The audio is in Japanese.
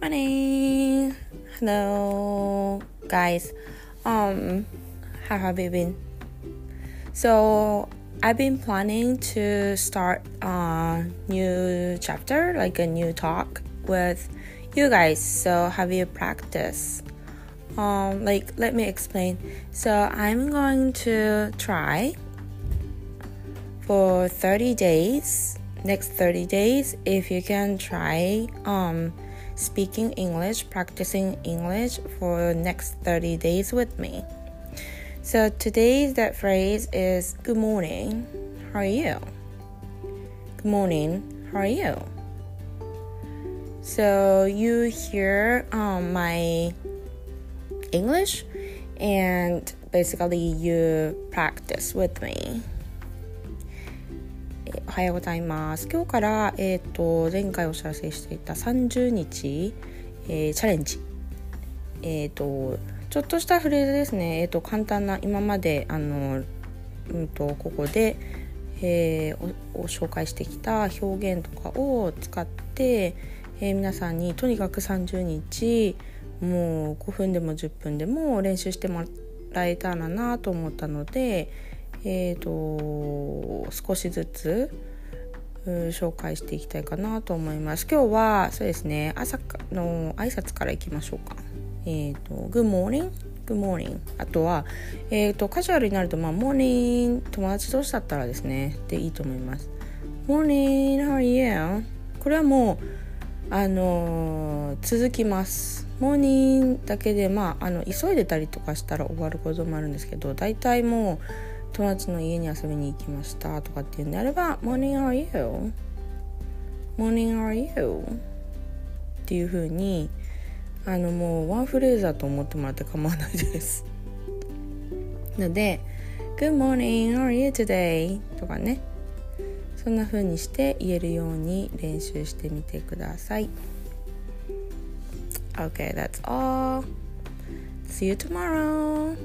morning. Hello, guys. Um, how have you been? So, I've been planning to start a new chapter, like a new talk with you guys. So, have you practiced? Um, like, let me explain. So, I'm going to try for 30 days next 30 days if you can try um, speaking English, practicing English for next 30 days with me. So today's that phrase is good morning. How are you? Good morning. How are you? So you hear um, my English and basically you practice with me. おはようございます。今日から、えーと、前回お知らせしていた30日、えー、チャレンジ。え、ー、とちょっとしたフレーズですね。え、ー、と簡単な今まであのうんとここで、えー、お紹介してきた表現とかを使って、えー、皆さんにとにかく30日もう5分でも10分でも練習してもらえたらなと思ったのでえーと、少しずつ紹介していきたいかなと思います。今日はそうですね朝の挨拶からいきましょうか。えっ、ー、と Good morning? Good morning あとは、えーと、カジュアルになると、まあ、モーニング友達同士だったらですねでいいと思います。Morning, how are you? これはもうあのー、続きます。モーニングだけでまああの急いでたりとかしたら終わることもあるんですけど大体もう友達の家に遊びに行きましたとかっていうんであれば「Morning are you?」「Morning are you?」っていうふうにあのもうワンフレーズだと思ってもらって構わないです。ので「Good morning, are you today?」とかねそんなふうにして言えるように練習してみてください。Okay, that's all. See you tomorrow.